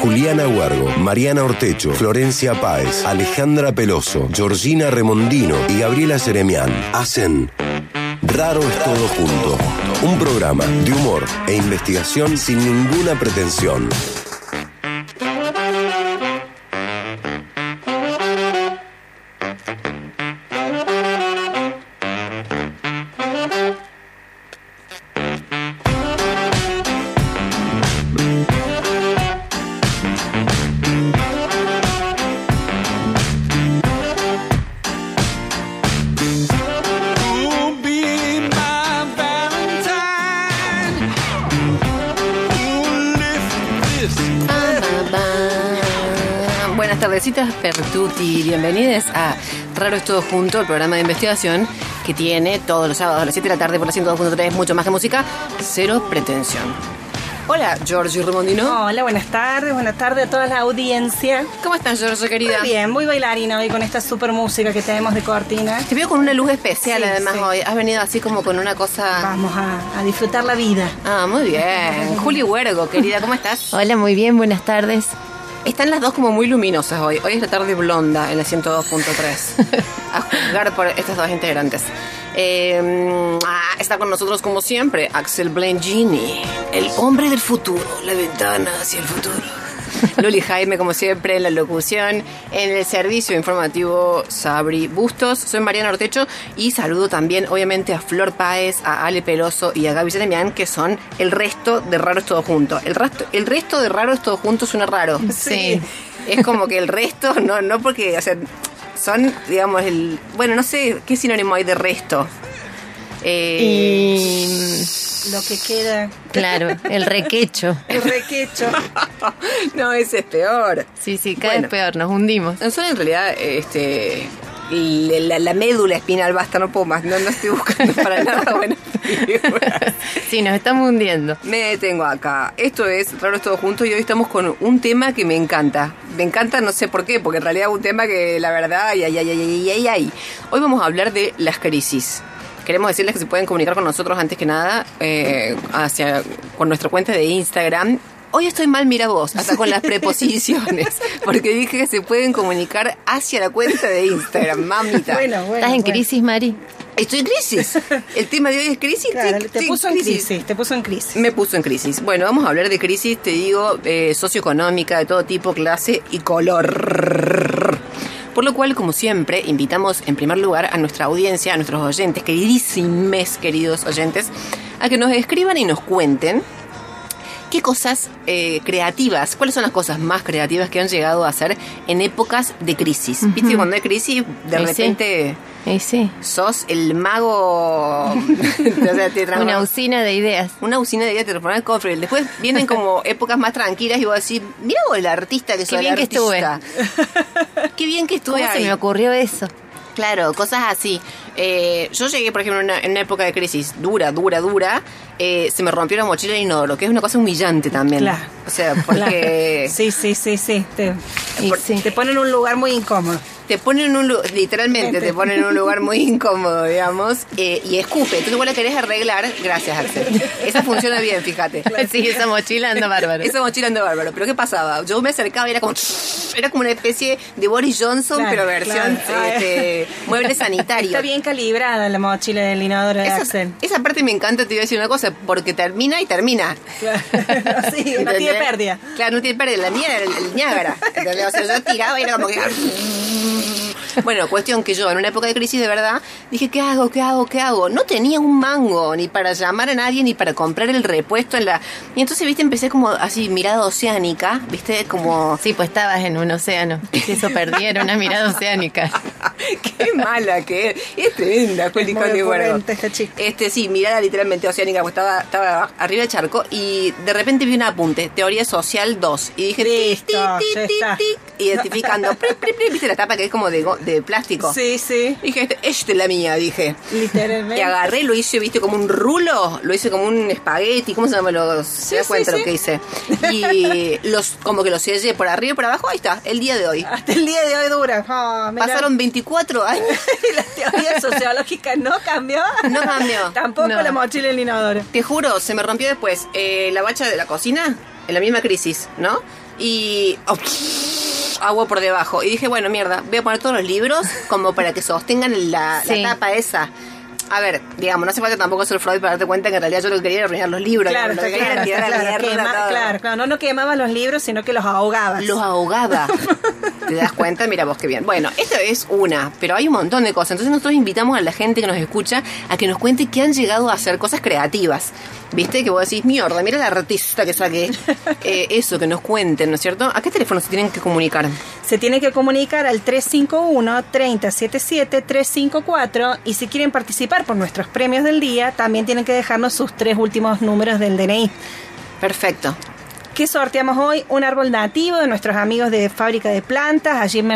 Juliana Huergo, Mariana Ortecho, Florencia Páez, Alejandra Peloso, Georgina Remondino y Gabriela Seremián hacen Raro es todo junto. Un programa de humor e investigación sin ninguna pretensión. Tardecitas, Pertuti. Bienvenidos a Raro es Todo Junto, el programa de investigación que tiene todos los sábados a las 7 de la tarde por la 102.3, mucho más que música, cero pretensión. Hola, Giorgio Remondino. Hola, buenas tardes, buenas tardes a toda la audiencia. ¿Cómo estás, Giorgio, querida? Muy bien, muy bailarina hoy con esta super música que tenemos de cortina. Te veo con una luz especial Sí, además sí. hoy. Has venido así como con una cosa... Vamos a, a disfrutar la vida. Ah, muy bien. Juli Huergo, querida, ¿cómo estás? Hola, muy bien, buenas tardes. Están las dos como muy luminosas hoy. Hoy es la tarde blonda en la 102.3. a juzgar por estas dos integrantes. Eh, está con nosotros como siempre Axel Blengini, el hombre del futuro, la ventana hacia el futuro. Luli Jaime, como siempre, en la locución, en el servicio informativo Sabri Bustos. Soy Mariana Ortecho y saludo también, obviamente, a Flor Páez, a Ale Peloso y a Gaby Jeremian, que son el resto de Raro es Todo Junto. El resto, el resto de Raro es Todo Junto suena raro. Sí. Es como que el resto, no, no porque, o sea, son, digamos, el. Bueno, no sé qué sinónimo hay de resto. Eh, Y Lo que queda. claro, el requecho. El requecho. no, ese es peor. Sí, sí, cada Bueno. vez peor, nos hundimos. Son en realidad, este. La, la- la médula espinal, basta, no puedo más. No, no estoy buscando para nada buenas figuras. Sí, nos estamos hundiendo. Me detengo acá. Esto es Raro es Todo Junto y hoy estamos con un tema que me encanta. Me encanta, no sé por qué, porque en realidad es un tema que la verdad, ay, ay, ay, ay, ay, ay, ay. Hoy vamos a hablar de las crisis. Queremos decirles que se pueden comunicar con nosotros antes que nada eh, hacia, con nuestra cuenta de Instagram. Hoy estoy mal, mira vos, hasta con las preposiciones, porque dije que se pueden comunicar hacia la cuenta de Instagram, mamita. Bueno, bueno. ¿Estás en bueno. crisis, Mari? Estoy en crisis. El tema de hoy es crisis. Claro, te puso en crisis, te puso en crisis. me puso en crisis. Bueno, vamos a hablar de crisis, te digo, eh, socioeconómica, de todo tipo, clase y color. Por lo cual, como siempre, invitamos en primer lugar a nuestra audiencia, a nuestros oyentes, queridísimos, queridos oyentes, a que nos escriban y nos cuenten qué cosas eh, creativas, cuáles son las cosas más creativas que han llegado a hacer en épocas de crisis. ¿Viste? Cuando hay crisis, de sí. repente Y sí, sos el mago. o sea, te una usina de ideas. una usina de ideas te transforma en cofre. Después vienen como épocas más tranquilas y vos decís, mira vos el artista que soy bien que estuve. Qué bien que estuve ¿Cómo se me ocurrió eso? Claro, cosas así. Eh, yo llegué, por ejemplo, en una, en una época de crisis dura, dura, dura. eh, se me rompió la mochila de inodoro, que es una cosa humillante también. Claro. O sea, porque Sí, sí, sí, sí. Te, Y por- sí. te ponen en un lugar muy incómodo. Te ponen en un literalmente te ponen en un lugar muy incómodo, digamos, eh, y escupe. Entonces vos la querés arreglar, gracias, Axel. Esa funciona bien, fíjate. Sí, esa mochila anda bárbaro. Esa mochila anda bárbaro. Pero ¿qué pasaba? Yo me acercaba y era como. Era como una especie de Boris Johnson, Claro, pero versión claro. este, mueble sanitario. Está bien calibrada la mochila del inodoro de Esa, Axel. esa parte me encanta, te voy a decir una cosa, porque termina y termina. Claro. sí, no tiene pérdida. Claro, no tiene pérdida. La mía era el, el Niágara. O sea, yo tiraba y era como que. Bueno, cuestión que yo en una época de crisis de verdad dije, ¿qué hago? ¿Qué hago? ¿Qué hago? No tenía un mango ni para llamar a nadie ni para comprar el repuesto en la... Y entonces, viste, empecé como así, mirada oceánica, viste, como... Sí, pues estabas en un océano. Si eso perdiera una mirada oceánica. Qué mala que es. Es tremenda, Juli esta chica. Este, sí, mirada literalmente oceánica, porque estaba, estaba arriba del charco y de repente vi un apunte, teoría social 2. Y dije, tic, tic, tic, tic, tic, identificando. Pri, pri, pri, ¿Viste la tapa que es como de, de plástico? Sí, sí. Dije, este, esta es la mía, dije. Literalmente. Y agarré, lo hice, viste, como un rulo, lo hice como un espagueti, ¿cómo se llama? Los, ¿Se da sí, cuenta sí. lo que hice? Y los, como que lo sellé por arriba y por abajo, ahí está, el día de hoy. Hasta el día de hoy dura. Ah. Pasaron 24 años. la teoría sociológica no cambió. No cambió. Tampoco No. la mochila del inodoro. Te juro, se me rompió después eh, la bacha de la cocina, en la misma crisis, ¿no? y oh, agua por debajo. Y dije, bueno, mierda, voy a poner todos los libros como para que sostengan la, la tapa esa. A ver, digamos, no hace falta tampoco ser Freud para darte cuenta que en realidad yo lo que quería era arruinar los libros. Claro, lo está que quería claro, tirar la claro. mierda Quema- todo. claro, claro, no, no quemabas los libros, sino que los ahogabas. Los ahogaba. ¿Te das cuenta? Mira vos qué bien. Bueno, esto es una, pero hay un montón de cosas. Entonces nosotros invitamos a la gente que nos escucha a que nos cuente que han llegado a hacer cosas creativas. ¿Viste? Que vos decís, mierda, mira la artista que saqué. Eh, eso, que nos cuenten, ¿no es cierto? ¿A qué teléfono se tienen que comunicar? Se tiene que comunicar al 351-3077-354 y si quieren participar por nuestros premios del día, también tienen que dejarnos sus tres últimos números del DNI. Perfecto. ¿Qué sorteamos hoy? Un árbol nativo de nuestros amigos de Fábrica de Plantas, allí en,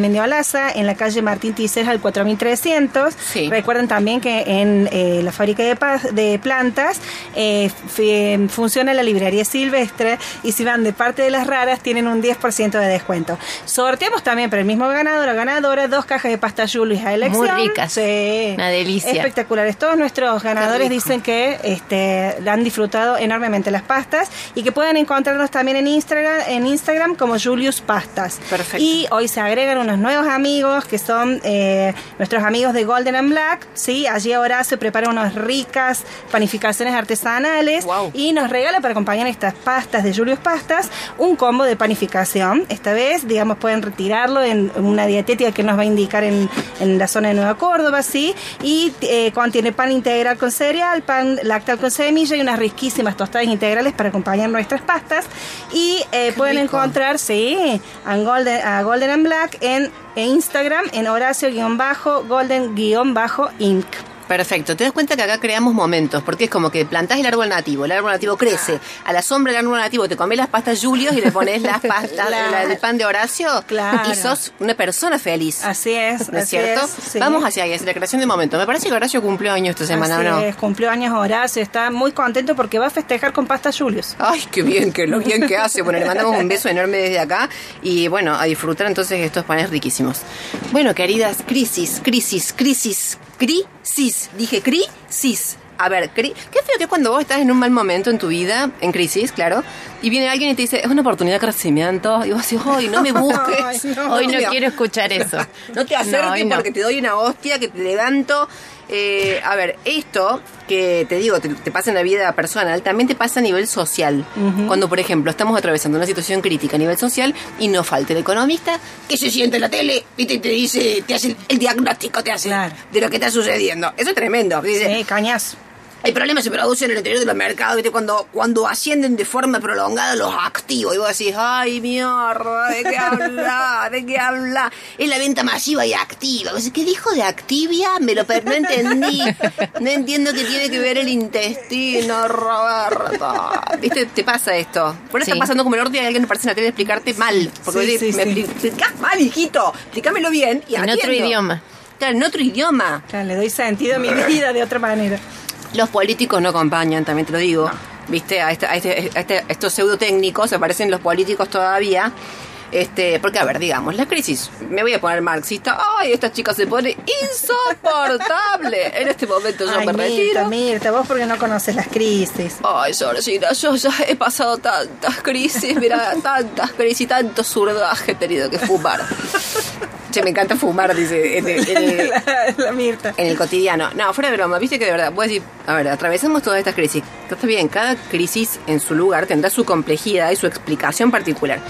Mendiolaza, en la calle Martín Tices al 4300. Sí. Recuerden también que en eh, la Fábrica de, Plantas eh, fi- funciona la librería silvestre y si van de parte de las raras tienen un 10% de descuento. Sorteamos también para el mismo ganador o ganadora dos cajas de pasta Julius a elección. Muy ricas. Sí. Una delicia. Espectaculares. Todos nuestros ganadores dicen que este, han disfrutado enormemente las pastas y que pueden encontrarnos también en Instagram, en Instagram como Julius Pastas. Perfecto. Y hoy se agregan unos nuevos amigos que son eh, nuestros amigos de Golden and Black. ¿sí? Allí Horacio prepara unas ricas panificaciones artesanales y nos regala para acompañar estas pastas de Julius Pastas un combo de panificación. Esta vez, digamos, pueden retirarlo en una dietética que nos va a indicar en, en la zona de Nueva Córdoba, ¿sí? Y eh, contiene pan integral con cereal, pan lactal con semilla y unas riquísimas tostadas integrales para acompañar nuestras pastas. Y eh, pueden rico. encontrar, sí, a Golden, a Golden and Black en, en Instagram, en Horacio-Golden-Inc. Perfecto. Te das cuenta que acá creamos momentos, porque es como que plantás el árbol nativo, el árbol nativo crece, a la sombra del árbol nativo te comes las pastas Julios y le pones las pastas Claro. la del pan de Horacio Claro. y sos una persona feliz. Así es, ¿No es así cierto? es, sí. Vamos hacia ahí, hacia la creación de momentos. Me parece que Horacio cumplió años esta semana, ¿o Así ¿no? es, cumplió años Horacio, está muy contento porque va a festejar con pasta Julius. Ay, qué bien, que lo bien que hace. Bueno, le mandamos un beso enorme desde acá y bueno, a disfrutar entonces estos panes riquísimos. Bueno, queridas, crisis, crisis, crisis, crisis. Dije crisis. A ver, cri- qué feo que es cuando vos estás en un mal momento en tu vida, en crisis, claro, y viene alguien y te dice, es una oportunidad de crecimiento, y vos decís, ay, no me busques. Ay, no. Hoy no quiero escuchar eso. no te acerques hoy no. porque te doy una hostia, que te levanto. Eh, a ver, esto que te digo, te, te pasa en la vida personal, también te pasa a nivel social. Cuando, por ejemplo, estamos atravesando una situación crítica a nivel social y no falta el economista que se siente en la tele y te, te dice, te hace el, diagnóstico, te hace Claro. de lo que está sucediendo. Eso es tremendo. Dice, Sí, cañazo. El problema se produce en el interior de los mercados, ¿viste? Cuando, cuando ascienden de forma prolongada los activos. Y vos decís, ay, mierda, ¿de qué habla? ¿De qué habla? Es la venta masiva y activa. Vos decís, ¿Qué dijo de activia? Me lo no entendí. No entiendo qué tiene que ver el intestino, Roberto. ¿Viste? Te pasa esto. Por eso Sí. está pasando como el orto y alguien que parece en la tele explicarte mal. Porque Sí, sí, me explicás mal, hijito. Explícamelo bien. Y En otro idioma. Claro, en otro idioma. Claro, le doy sentido a mi vida de otra manera. Los políticos no acompañan, también te lo digo. Viste, a, este- a este- a este- estos pseudotécnicos aparecen los políticos todavía. Este, porque a ver, digamos, la crisis, me voy a poner marxista, ay, esta chica se pone insoportable. En este momento yo Ay, me Mirta, retiro. Mirta, vos porque no conoces las crisis. Ay, Georgina, yo ya he pasado tantas crisis, mira, tantas crisis, tanto surdaje he tenido que fumar. Che, me encanta fumar, dice, en el- en el- la, la Mirta. en el cotidiano. No, fuera de broma, viste que de verdad, decir, a ver, atravesamos todas estas crisis. Está bien, cada crisis en su lugar tendrá su complejidad y su explicación particular.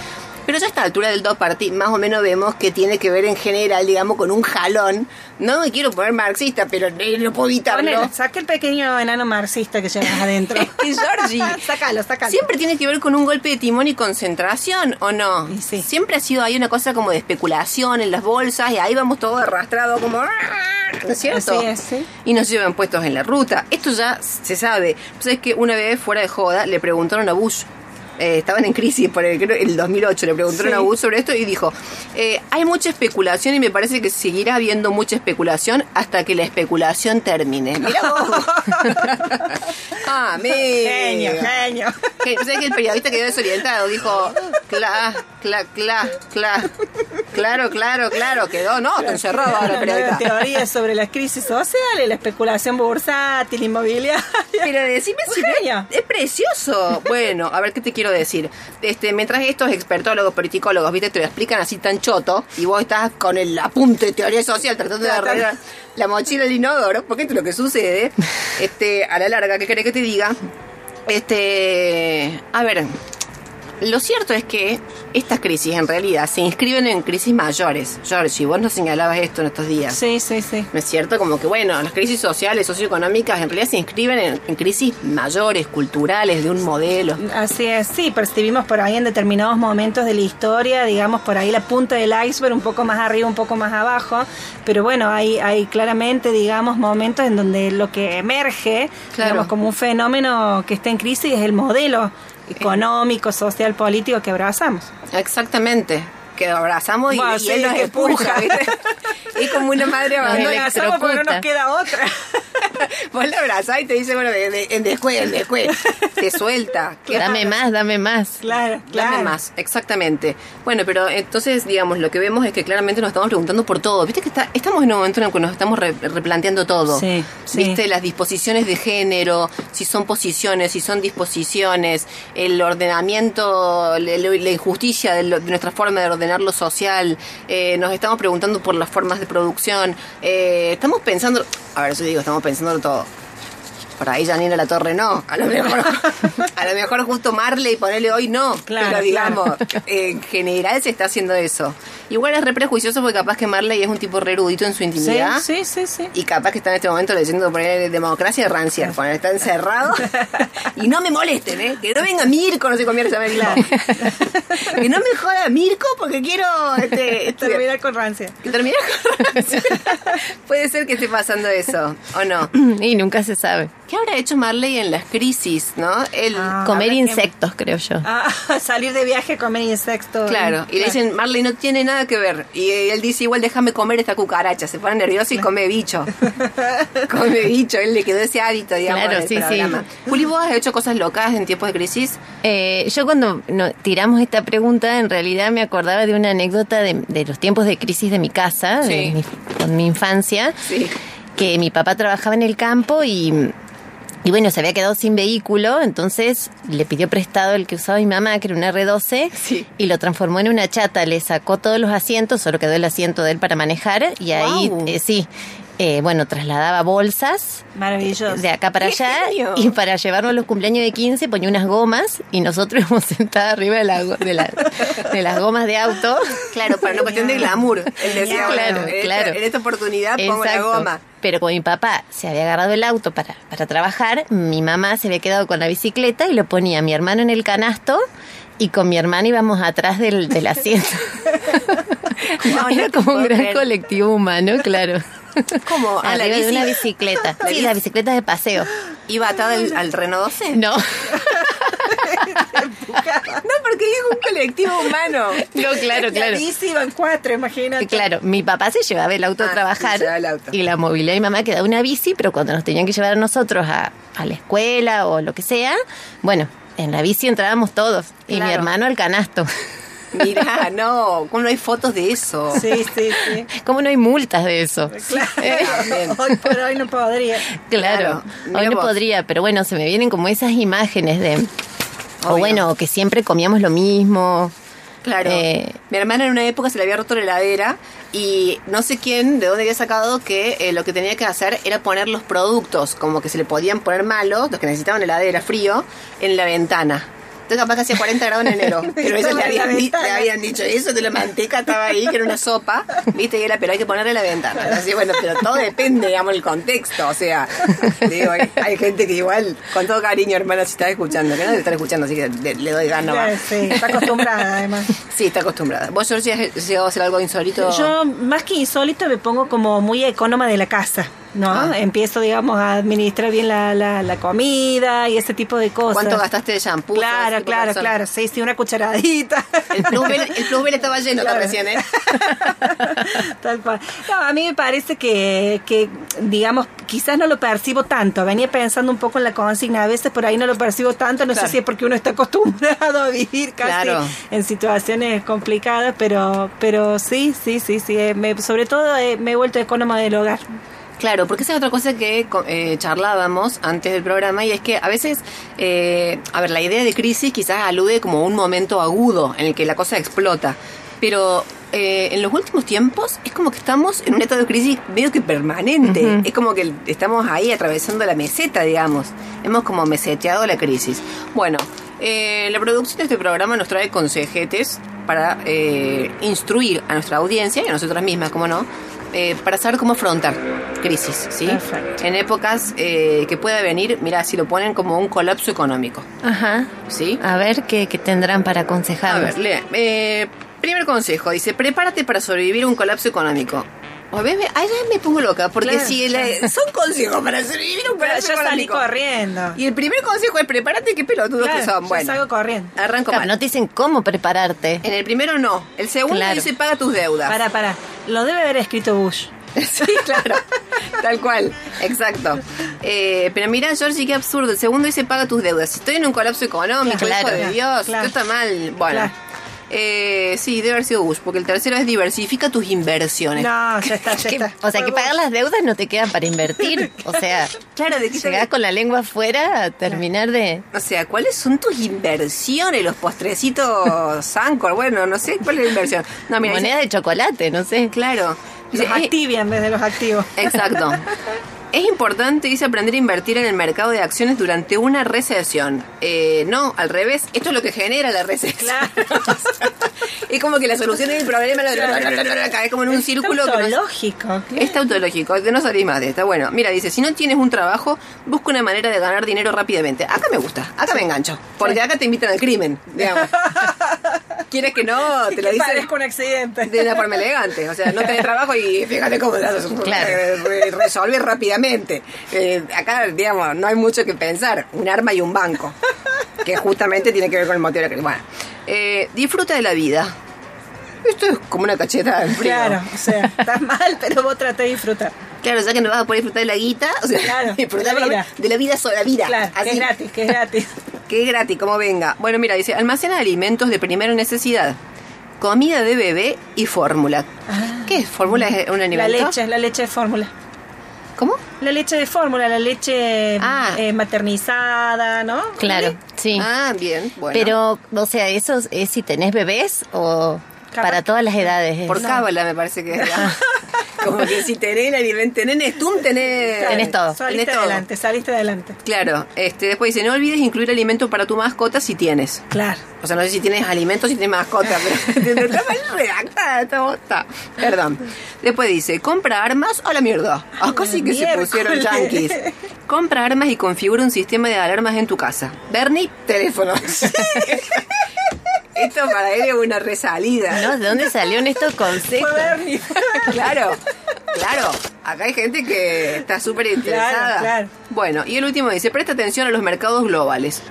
Pero ya a esta altura del dos party, más o menos vemos que tiene que ver en general, digamos, con un jalón. No me quiero poner marxista, pero no puedo evitarlo. Saca el pequeño enano marxista que llevas adentro. Es Georgie, sácalo, sácalo. Siempre tiene que ver con un golpe de timón y concentración, ¿o no? Sí. Siempre ha sido ahí una cosa como de especulación en las bolsas y ahí vamos todos arrastrados como... ¿No es cierto? Así es, sí. Y nos llevan puestos en la ruta. Esto ya se sabe. Sabes que una vez fuera de joda le preguntaron a Bush. Eh, estaban en crisis por el, creo, el 2008, le preguntaron Sí. a Bush sobre esto y dijo, eh, hay mucha especulación y me parece que seguirá habiendo mucha especulación hasta que la especulación termine. Mira vos. ah, Genio, genio. que, ¿sabes que el periodista quedó desorientado? Dijo, Cla, cla, cla, cla. Claro, claro, claro. Quedó, no, está encerrado ahora periodista. Teorías sobre las crisis sociales, la especulación bursátil, inmobiliaria. Pero decime si genio. es precioso. Bueno, a ver qué te quiero decir. Este, mientras estos expertólogos, politicólogos, viste, te lo explican así tan choto, y vos estás con el apunte de teoría social tratando de Claro. arreglar la mochila del inodoro, porque esto es lo que sucede, este, a la larga, ¿qué querés que te diga? Este, a ver, lo cierto es que estas crisis en realidad se inscriben en crisis mayores. Georgie, vos nos señalabas esto en estos días. Sí, sí, sí. ¿No es cierto? Como que, bueno, las crisis sociales, socioeconómicas, en realidad se inscriben en, en crisis mayores, culturales, de un modelo. Así es, sí, percibimos por ahí en determinados momentos de la historia, digamos, por ahí la punta del iceberg, un poco más arriba, un poco más abajo, pero bueno, hay, hay claramente, digamos, momentos en donde lo que emerge, Claro. digamos, como un fenómeno que está en crisis es el modelo económico, social, político que abrazamos. Exactamente. Que abrazamos y, Bueno, y él nos que empuja. Es como una madre Nos abandonada. electrocuta. abrazamos porque no nos queda otra. Vos la abrazás y te dice, bueno, en después, en después. Te suelta. Dame más, dame más. Claro, claro. Dame más, exactamente. Bueno, pero entonces, digamos, lo que vemos es que claramente nos estamos preguntando por todo. Viste que está, estamos en un momento en el que nos estamos re- replanteando todo. Sí, sí. Viste las disposiciones de género, si son posiciones, si son disposiciones, el ordenamiento, la, la injusticia de, lo- de nuestra forma de ordenar lo social. Eh, nos estamos preguntando por las formas de producción. Eh, estamos pensando, a ver, yo digo, estamos pensando todo. Por ahí Janina La Torre no. A lo mejor, a lo mejor justo Marley ponerle hoy no. Claro, pero digamos, claro. en general se está haciendo eso. Igual es re prejuicioso porque capaz que Marley es un tipo re erudito en su intimidad. sí, sí, sí. Y capaz que está en este momento leyendo por ahí Democracia de Rancière, cuando está encerrado. y no me molesten, ¿eh? Que no venga Mirko, no se llama el tipo. que no me joda Mirko porque quiero este. Terminar con rancia. Que termine con Rancière. Puede ser que esté pasando eso, ¿o no? Y nunca se sabe. ¿Qué habrá hecho Marley en las crisis, no? Él, Ah. Comer que- insectos, creo yo. Ah, salir de viaje, comer insectos. Claro, y le dicen, Marley no tiene nada que ver. Y él dice, igual déjame comer esta cucaracha. Se pone nervioso y come bicho. come bicho, él le quedó ese hábito, digamos, Claro, en el sí, sí. Juli, ¿vos has hecho cosas locas en tiempos de crisis? Eh, yo cuando no- tiramos esta pregunta, en realidad me acordaba de una anécdota de, de los tiempos de crisis de mi casa, Sí. de mi, con mi infancia, Sí. que mi papá trabajaba en el campo y, y bueno, se había quedado sin vehículo, entonces le pidió prestado el que usaba mi mamá, que era un R12, Sí. y lo transformó en una chata, le sacó todos los asientos, solo quedó el asiento de él para manejar, y ahí, eh, sí, eh, bueno, trasladaba bolsas Maravilloso. de acá para ¡Qué allá y para llevarnos a los cumpleaños de 15 ponía unas gomas y nosotros íbamos sentadas arriba de, la, de, la- de las gomas de auto. Claro, para una cuestión de glamour. Él decía, Claro, bueno, en esta- claro. en esta oportunidad pongo la goma. Pero como mi papá se había agarrado el auto para, para trabajar, mi mamá se había quedado con la bicicleta y lo ponía a mi hermano en el canasto y con mi hermano íbamos atrás del, del asiento. No Era como un gran creer. colectivo humano, claro. ¿Cómo? ¿A la de una bicicleta. La Sí, bici- las bicicletas de paseo. ¿Iba atada al, al Renault 12? No, No, porque es un colectivo humano. no, claro, La claro. bici iban cuatro, imagínate. Claro, mi papá se llevaba el auto Ah, a trabajar se llevaba el auto. y la movilidad de mi mamá quedaba una bici, pero cuando nos tenían que llevar a nosotros a, a la escuela o lo que sea, bueno, en la bici entrábamos todos y mi hermano al canasto. Mirá, no, ¿cómo no hay fotos de eso? Sí, sí, sí. ¿Cómo no hay multas de eso? Claro. Hoy por hoy no podría. Claro, hoy no vos. podría, pero bueno, se me vienen como esas imágenes de... O bueno, que siempre comíamos lo mismo. Claro. Eh, Mi hermana en una época se le había roto la heladera y no sé quién, de dónde había sacado que eh, lo que tenía que hacer era poner los productos, como que se le podían poner malos, los que necesitaban heladera frío, en la ventana. Entonces capaz que hacía 40 grados en enero. Pero eso la habían, di- habían dicho, eso de la manteca estaba ahí, que era una sopa, viste, y era, pero hay que ponerle la ventana. Así, bueno, pero todo depende, digamos, el contexto. O sea, digo, hay, hay gente que igual, con todo cariño, hermana, si estás escuchando, que no debe estar escuchando, así que le, le doy ganas. Claro, sí, está acostumbrada además. Sí, está acostumbrada. ¿Vos, Georgia, has llegado a hacer algo insólito? Yo, más que insólito, me pongo como muy económica de la casa. ¿No? Ah. Empiezo, digamos, a administrar bien la, la, la comida y ese tipo de cosas. ¿Cuánto gastaste de shampoo? Claro, claro, claro. Sí, sí, una cucharadita. El plusbel, el plusbel estaba lleno Claro. recién, ¿eh? Tal cual. No, a mí me parece que, que, digamos, quizás no lo percibo tanto. Venía pensando un poco en la consigna. A veces por ahí no lo percibo tanto. No Claro. sé si es porque uno está acostumbrado a vivir casi Claro. en situaciones complicadas, pero, pero sí, sí, sí, sí. eh, me- sobre todo eh, me he vuelto económica del hogar. Claro, porque esa es otra cosa que eh, charlábamos antes del programa y es que a veces, eh, a ver, la idea de crisis quizás alude como a un momento agudo en el que la cosa explota, pero eh, en los últimos tiempos es como que estamos en un estado de crisis medio que permanente, es como que estamos ahí atravesando la meseta, digamos, hemos como meseteado la crisis. Bueno, eh, la producción de este programa nos trae consejetes para eh, instruir a nuestra audiencia y a nosotras mismas, como no, eh, para saber cómo afrontar crisis, ¿sí? Perfecto. En épocas eh, que pueda venir, mira, si lo ponen como un colapso económico, Ajá. ¿sí? A ver qué, qué tendrán para A aconsejarnos. ver, lea. Eh, primer consejo, dice, prepárate para sobrevivir a un colapso económico. O ves, ve- ahí ya me pongo loca, porque Claro. si la- son consejos para sobrevivir a un Pero yo salí corriendo. Y el primer consejo es prepárate, qué pelotudos Claro, que son. yo Bueno, salgo corriendo. arranco Claro, mal. no te dicen cómo prepararte. En el primero no. El segundo Claro. dice paga tus deudas. Para, para. Lo debe haber escrito Bush. Sí, claro. Tal cual. Exacto. Eh, pero mira, Georgie, qué absurdo. El segundo dice paga tus deudas. Si estoy en un colapso económico, Claro. hijo de Dios, Claro. esto está mal. Bueno. Eh, sí, debe haber sido Bush, porque el tercero es diversifica tus inversiones. No, ya está, ya está. o sea, que pagar las deudas no te quedan para invertir. O sea, Claro, ¿de te- con la lengua afuera a terminar de... O sea, ¿cuáles son tus inversiones? Los postrecitos Sancor, bueno, no sé cuál es la inversión. No, mira, dice- Moneda de chocolate, no sé. claro. Dice, Los eh, activia en vez de los activos. Exacto. Es importante, dice, aprender a invertir en el mercado de acciones durante una recesión. Eh, no, al revés. Esto es lo que genera la recesión. es como que la solución del problema la cae como en un círculo no, es tautológico, que no salís más de esta. Bueno, mira, dice, si no tienes un trabajo, busca una manera de ganar dinero rápidamente. Acá me gusta, acá me engancho. Porque acá te invitan al crimen, digamos. ¿Quieres que no? Te lo dicen Parezco un accidente. de una forma elegante. O sea, no tenés trabajo y fíjate cómo Claro. eh, resolver rápidamente. Eh, acá, digamos, no hay mucho que pensar. Un arma y un banco. Que justamente tiene que ver con el motivo de la crisis. Bueno, eh, disfruta de la vida. Esto es como una cacheta en frío. Claro, o sea, estás mal, pero vos tratás de disfrutar. Claro, ya que no vas a poder disfrutar de la guita, o sea, Claro, disfrutar de la vida. de la vida sola vida. Claro, que así. es gratis, que es gratis. Que es gratis, como venga. Bueno, mira, dice, almacena alimentos de primera necesidad. Comida de bebé y fórmula. ¿Qué es? ¿Fórmula es un La alimento? leche, la leche de fórmula. ¿Cómo? La leche de fórmula, la leche Ah. eh, maternizada, ¿no? Claro, sí. Ah, bien. Bueno. Pero, o sea, ¿eso es si tenés bebés o para todas las edades? Por No. cábala me parece que es. Como que si tenés el alimento, tenés tú tenés... Tenés todo. Saliste Tenés todo. adelante, saliste adelante. Claro. Este, después dice, no olvides incluir alimento para tu mascota si tienes. Claro. O sea, no sé si tienes alimentos, si tienes mascota, pero está mal redactada esta bota. Perdón. Después dice, compra armas a la mierda. Acá sí que se pusieron yanquis. Compra armas y configura un sistema de alarmas en tu casa. Bernie, teléfono. Esto para él es una resalida. ¿No? ¿De dónde salieron estos Bernie. Claro, claro. Acá hay gente que está súper interesada. Claro, claro. Bueno, y el último dice, presta atención a los mercados globales.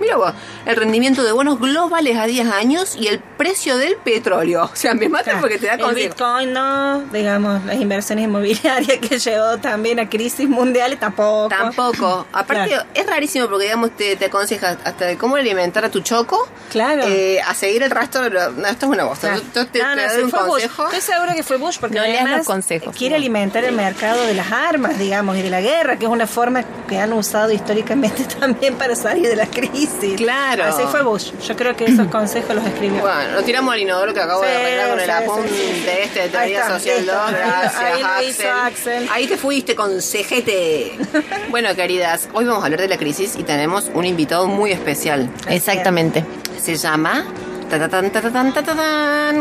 Mira vos, el rendimiento de bonos globales a 10 años y el precio del petróleo. O sea, me mata Claro. porque te da El consejo. Bitcoin no, digamos, las inversiones inmobiliarias que llevó también a crisis mundiales tampoco. Tampoco. Aparte, Claro. es rarísimo porque, digamos, te, te aconseja hasta de cómo alimentar a tu choco. Claro. eh, a seguir el rastro No, esto es una bosta. Claro. Yo te, No, te no, doy sí, un fue Bush. consejo. Estoy segura que fue Bush porque No además los consejos, quiere no. alimentar el mercado de las armas, digamos, y de la guerra, que es una forma que han usado históricamente también para salir de la crisis. Claro. Así fue Bush. Yo creo que esos consejos los escribió. Bueno, lo tiramos al inodoro que acabo de arreglar con el apunte este de teoría está, social listo. 2. Gracias, Ahí lo Axel. hizo Axel. Ahí te fuiste con cejete. bueno, queridas, hoy vamos a hablar de la crisis y tenemos un invitado muy especial. Exactamente. Se llama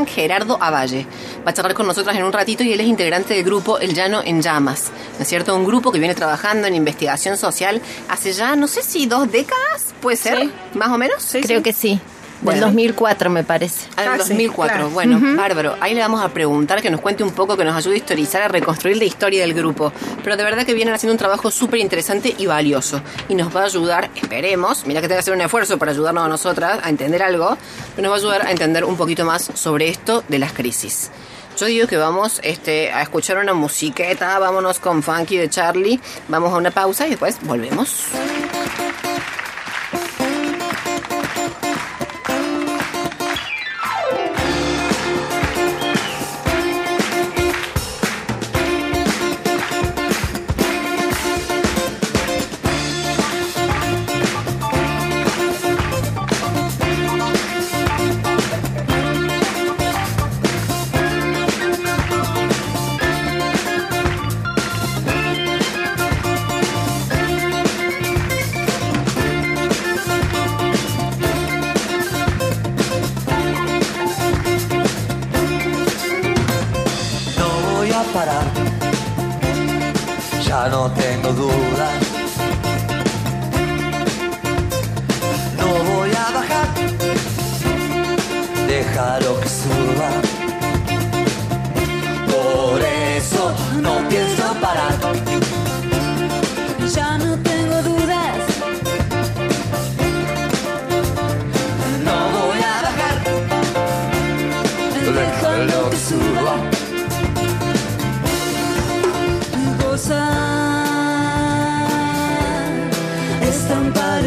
Gerardo Avalle. Va a charlar con nosotras en un ratito y él es integrante del grupo El Llano en Llamas. ¿No es cierto? Un grupo que viene trabajando en investigación social hace ya, no sé si dos décadas, puede ser, Sí. más o menos. Sí, Creo sí. que sí. Del 2004 me parece. Ah, del Casi, 2004. claro. Bueno, bárbaro. Ahí le vamos a preguntar que nos cuente un poco, que nos ayude a historizar, a reconstruir la historia del grupo. Pero de verdad que vienen haciendo un trabajo súper interesante y valioso. Y nos va a ayudar, esperemos, mira que tenga que hacer un esfuerzo para ayudarnos a nosotras a entender algo, pero nos va a ayudar a entender un poquito más sobre esto de las crisis. Yo digo que vamos este, a escuchar una musiqueta, vámonos con Funky de Charlie, vamos a una pausa y después volvemos.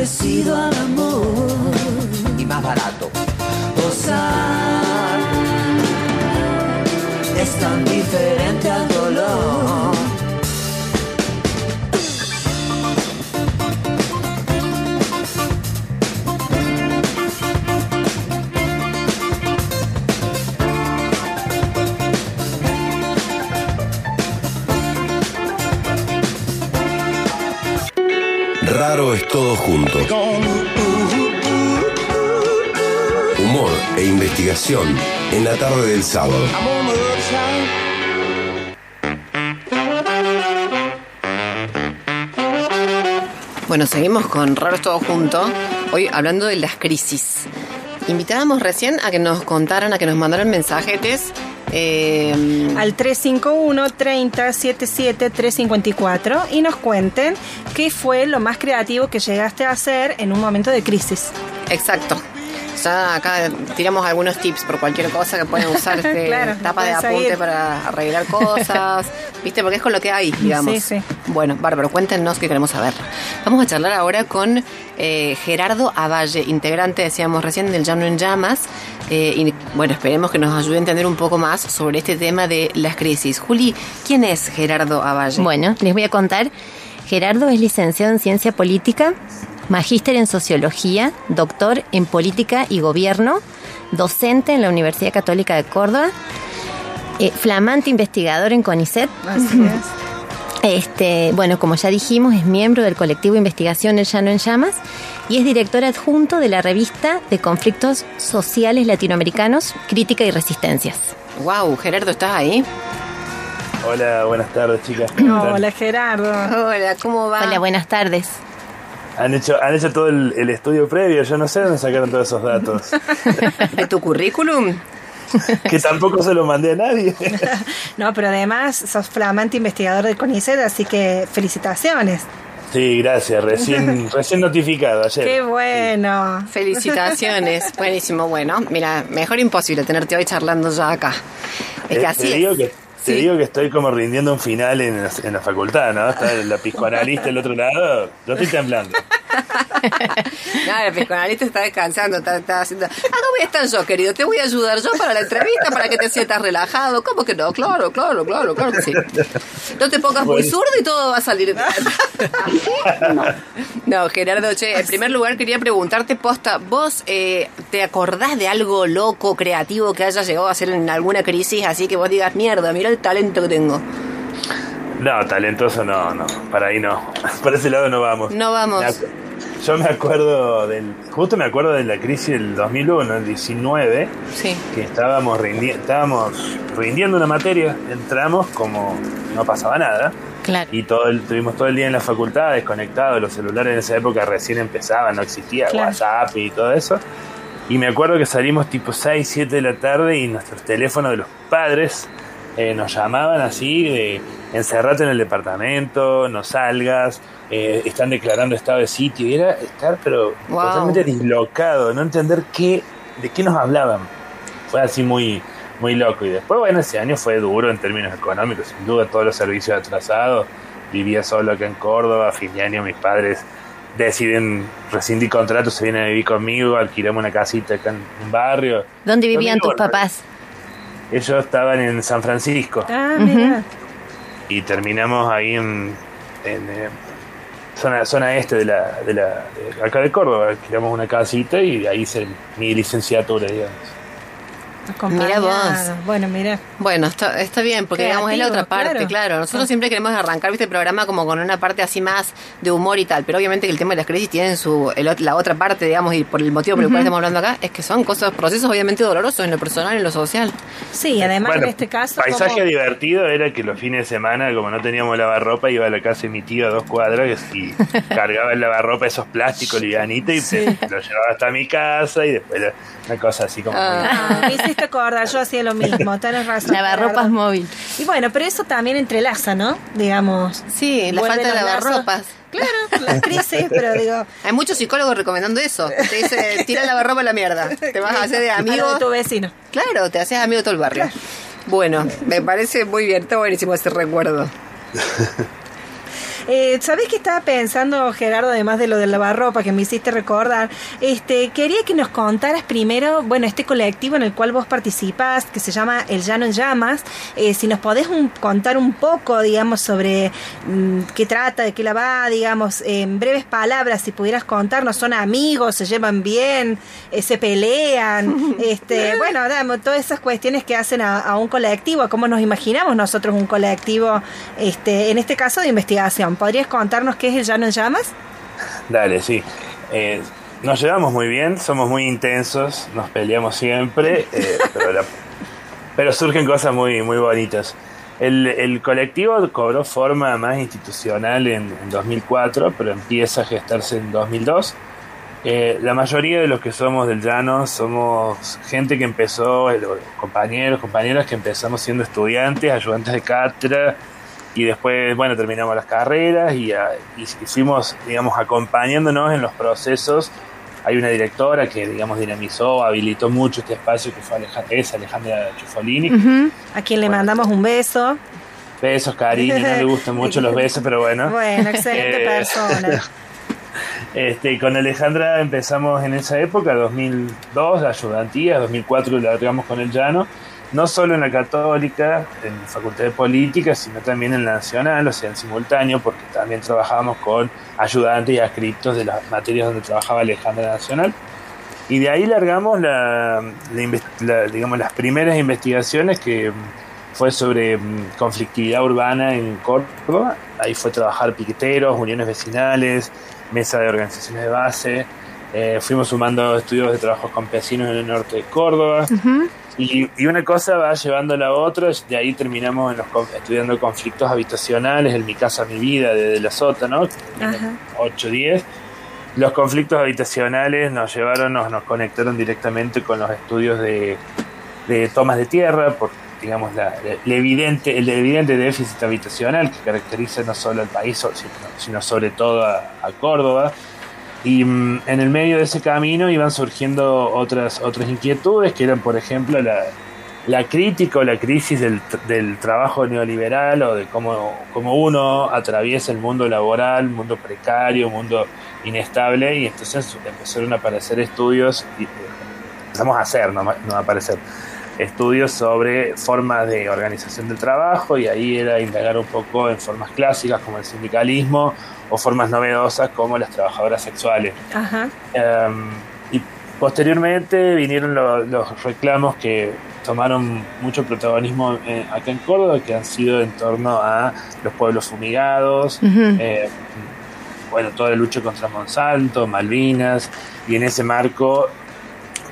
Parecido al amor. Y más barato. En la tarde del sábado. Bueno, seguimos con Raros Todo Junto, hoy hablando de las crisis. Invitábamos recién a que nos contaran, a que nos mandaran mensajetes. eh, al 351 30 77 354 y nos cuenten qué fue lo más creativo que llegaste a hacer en un momento de crisis. exacto. Ya acá tiramos algunos tips por cualquier cosa que pueden usar este, Claro, tapa de apunte para arreglar cosas, ¿viste? Porque es con lo que hay, digamos. Sí, sí. Bueno, bárbaro, cuéntenos qué queremos saber. Vamos a charlar ahora con eh, Gerardo Avalle, integrante, decíamos recién, del Llano en Llamas. eh, y bueno, esperemos que nos ayude a entender un poco más sobre este tema de las crisis. Juli, ¿quién es Gerardo Avalle? Bueno, les voy a contar. Gerardo es licenciado en Ciencia Política, magíster en Sociología, doctor en Política y Gobierno, docente en la Universidad Católica de Córdoba, eh, flamante investigador en CONICET. Así es. Este, bueno, como ya dijimos, es miembro del colectivo Investigación El Llano en Llamas y es director adjunto de la revista de conflictos sociales latinoamericanos, Crítica y Resistencias. Wow, Gerardo, ¿estás ahí? Hola, buenas tardes, chicas. ¿Cómo están? Hola Gerardo. Hola, ¿cómo va? Hola, buenas tardes. Han hecho, han hecho todo el, el estudio previo, yo no sé dónde sacaron todos esos datos. ¿De tu currículum? que tampoco se lo mandé a nadie. No, pero además sos flamante investigador de CONICET, así que felicitaciones. Sí, gracias, recién, recién notificado ayer. Qué bueno. Felicitaciones, buenísimo. Bueno, mira, mejor imposible tenerte hoy charlando ya acá. Es que Eh, así te, digo es. que, te digo que estoy como rindiendo un final en, la- en la facultad, ¿no? Está la psicoanalista del otro lado, yo estoy temblando. No, el psicoanalista está descansando, está, está haciendo. Ah, no voy a estar yo, querido. Te voy a ayudar yo para la entrevista, para que te sientas relajado. ¿Cómo que no? Claro, claro, claro, claro que sí. No te pongas muy zurdo y todo va a salir. No, no Gerardo, che, en primer lugar quería preguntarte, posta, ¿vos eh, te acordás de algo loco, creativo que hayas llegado a hacer en alguna crisis? Así que vos digas, mierda, mira el talento que tengo. No, talentoso no, no, para ahí no. Por ese lado no vamos. No vamos. Me Yo me acuerdo del. Justo me acuerdo de la crisis del 2001, el 19, Sí. que estábamos, rindi- estábamos rindiendo una materia, entramos como no pasaba nada. Claro. Y todo el, tuvimos todo el día en la facultad desconectados, los celulares en esa época recién empezaban, no existía Claro. WhatsApp y todo eso. Y me acuerdo que salimos tipo 6, 7 de la tarde y nuestros teléfonos de los padres eh, nos llamaban así de encerrate en el departamento, no salgas, eh, están declarando estado de sitio. Y era estar pero Wow. totalmente dislocado, no entender qué, de qué nos hablaban. Fue así muy, muy loco. Y después, bueno, ese año fue duro en términos económicos, sin duda, todos los servicios atrasados. Vivía solo acá en Córdoba, a fin de año mis padres deciden rescindir contrato, se vienen a vivir conmigo, alquilamos una casita acá en un barrio. ¿Dónde vivían tus papás? Ellos estaban en San Francisco Ah, mira. y terminamos ahí en, en, eh, zona, zona este de la, de la de acá de Córdoba. Alquilamos una casita y ahí hice mi licenciatura, digamos. Mira vos. Bueno, mira. Bueno, está, está bien, porque digamos es la otra parte, claro. claro. Nosotros siempre queremos arrancar este programa como con una parte así más de humor y tal, pero obviamente que el tema de las crisis tiene su el la otra parte, digamos, y por el motivo por el cual estamos hablando acá, es que son cosas, procesos obviamente dolorosos en lo personal y en lo social. Sí, además Bueno, en este caso. Paisaje como- divertido era que los fines de semana, como no teníamos lavarropa, iba a la casa de mi tío a dos cuadras y cargaba el lavarropa esos plásticos livianitos y se- lo llevaba hasta mi casa y después una cosa así como... muy- Ah, hiciste acordar, yo hacía lo mismo, tenés razón. Lavarropas móvil. Y bueno, pero eso también entrelaza, ¿no? Digamos. Sí, la falta de lavarropas. Claro, las crisis, pero digo. Hay muchos psicólogos recomendando eso. Te dice, tira lavarropa a la mierda. Te vas a hacer de a amigo. de tu vecino. Claro, te haces amigo de todo el barrio. Bueno, me parece muy bien, está buenísimo ese recuerdo. Eh, ¿Sabés qué estaba pensando, Gerardo, además de lo del lavarropa que me hiciste recordar? Este, quería que nos contaras primero, bueno, este colectivo en el cual vos participás, que se llama El Llano en Llamas, eh, si nos podés un- contar un poco, digamos, sobre mm, qué trata, de qué la va, digamos, en breves palabras, si pudieras contarnos, son amigos, se llevan bien, eh, se pelean, este, bueno, damos todas esas cuestiones que hacen a, a un colectivo, a cómo nos imaginamos nosotros un colectivo, este, en este caso de investigación. ¿Podrías contarnos qué es el Llano en Llamas? Dale, sí. Eh, nos llevamos muy bien, somos muy intensos, nos peleamos siempre, eh, pero, surgen cosas muy, muy bonitas. El, colectivo cobró forma más institucional en, en 2004, pero empieza a gestarse en 2002. Eh, la mayoría de los que somos del llano somos gente que empezó, compañeros, compañeras que empezamos siendo estudiantes, ayudantes de cátedra, y después, bueno, terminamos las carreras y, ah, y fuimos, digamos, acompañándonos en los procesos. Hay una directora que, digamos, dinamizó, habilitó mucho este espacio que fue Alejandra, es Alejandra Ciufolini. A quien le Bueno, mandamos un beso. Besos, cariño, no le gustan mucho los besos, pero bueno. Bueno, excelente Eh, persona. Este, con Alejandra empezamos en esa época, 2002, la ayudantía, 2004 largamos con el llano, no solo en la católica, en la Facultad de Política, sino también en la Nacional, o sea, en simultáneo, porque también trabajábamos con ayudantes y adscriptos de las materias donde trabajaba Alejandra Nacional. Y de ahí largamos la, digamos, las primeras investigaciones que mm, fue sobre mm, conflictividad urbana en Córdoba. Ahí fue trabajar piqueteros, uniones vecinales, mesa de organizaciones de base. Eh, fuimos sumando estudios de trabajos campesinos en el norte de Córdoba. Y, y una cosa va llevando a la otra. De ahí terminamos en los, estudiando conflictos habitacionales, el Mi Casa Mi Vida de, de la Sota, ¿no? Ajá. 8, 10. Los conflictos habitacionales nos llevaron, nos, nos conectaron directamente con los estudios de, de tomas de tierra, por digamos la, la evidente, el evidente déficit habitacional que caracteriza no solo al país, sino, sino sobre todo a, a Córdoba. Y mm, en el medio de ese camino iban surgiendo otras, otras inquietudes, que eran, por ejemplo, la, la crítica o la crisis del, del trabajo neoliberal o de cómo, cómo uno atraviesa el mundo laboral, mundo precario, mundo inestable, y entonces empezaron a aparecer estudios, y, eh, empezamos a hacer, no, no a aparecer, estudios sobre formas de organización del trabajo, y ahí era indagar un poco en formas clásicas como el sindicalismo o formas novedosas como las trabajadoras sexuales. Ajá. Um, y posteriormente vinieron lo- los reclamos que tomaron mucho protagonismo eh, acá en Córdoba, que han sido en torno a los pueblos fumigados, eh, bueno, toda la lucha contra Monsanto, Malvinas, y en ese marco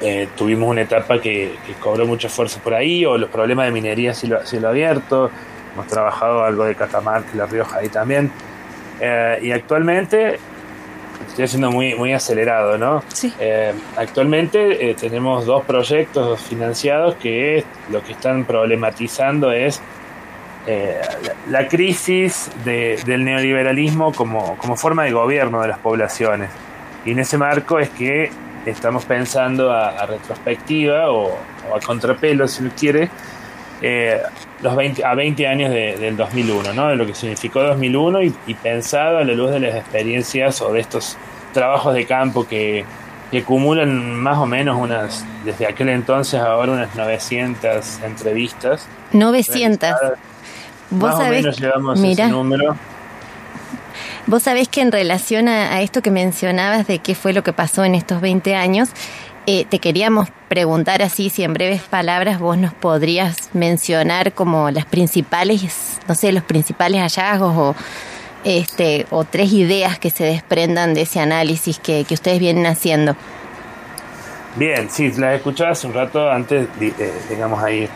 eh, tuvimos una etapa que, que cobró mucha fuerza por ahí, o los problemas de minería cielo, cielo abierto, hemos trabajado algo de Catamarca y La Rioja ahí también, Eh, y actualmente estoy haciendo muy, muy acelerado, ¿no? Sí. Eh, actualmente tenemos dos proyectos financiados que lo que están problematizando es eh, la, la crisis de- del neoliberalismo como, como forma de gobierno de las poblaciones. Y en ese marco es que estamos pensando a, a retrospectiva o, o a contrapelo, si uno quiere, eh, los 20, a 20 años de- del 2001, ¿no? de lo que significó 2001 y, y pensado a la luz de las experiencias o de estos trabajos de campo que, que acumulan más o menos unas, desde aquel entonces ahora unas 900 entrevistas. 900. realizadas. Vos Más o sabés, menos llevamos mira, ese número. Vos sabés que en relación a, esto que mencionabas de qué fue lo que pasó en estos 20 años, eh, te queríamos preguntar así si en breves palabras vos nos podrías mencionar como las principales, no sé, los principales hallazgos o este o tres ideas que se desprendan de ese análisis que, que ustedes vienen haciendo. Bien, sí, las escuchaba hace un rato antes, eh, digamos ahí,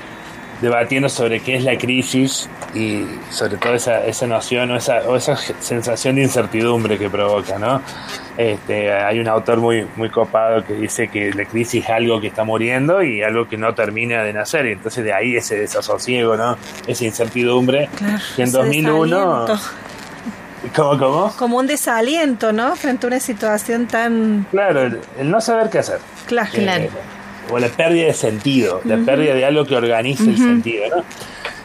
debatiendo sobre qué es la crisis y sobre todo esa, esa noción o esa, o esa sensación de incertidumbre que provoca, ¿no? Este, hay un autor muy, muy copado que dice que la crisis es algo que está muriendo y algo que no termina de nacer, y entonces de ahí ese desasosiego, ¿no? Esa incertidumbre Claro, que en ese 2001... desaliento. ¿Cómo, cómo? Como un desaliento, ¿no? Frente a una situación tan... Claro, el, el no saber qué hacer. Claro. Eh, Claro. O la pérdida de sentido, la pérdida de algo que organice el sentido, ¿no?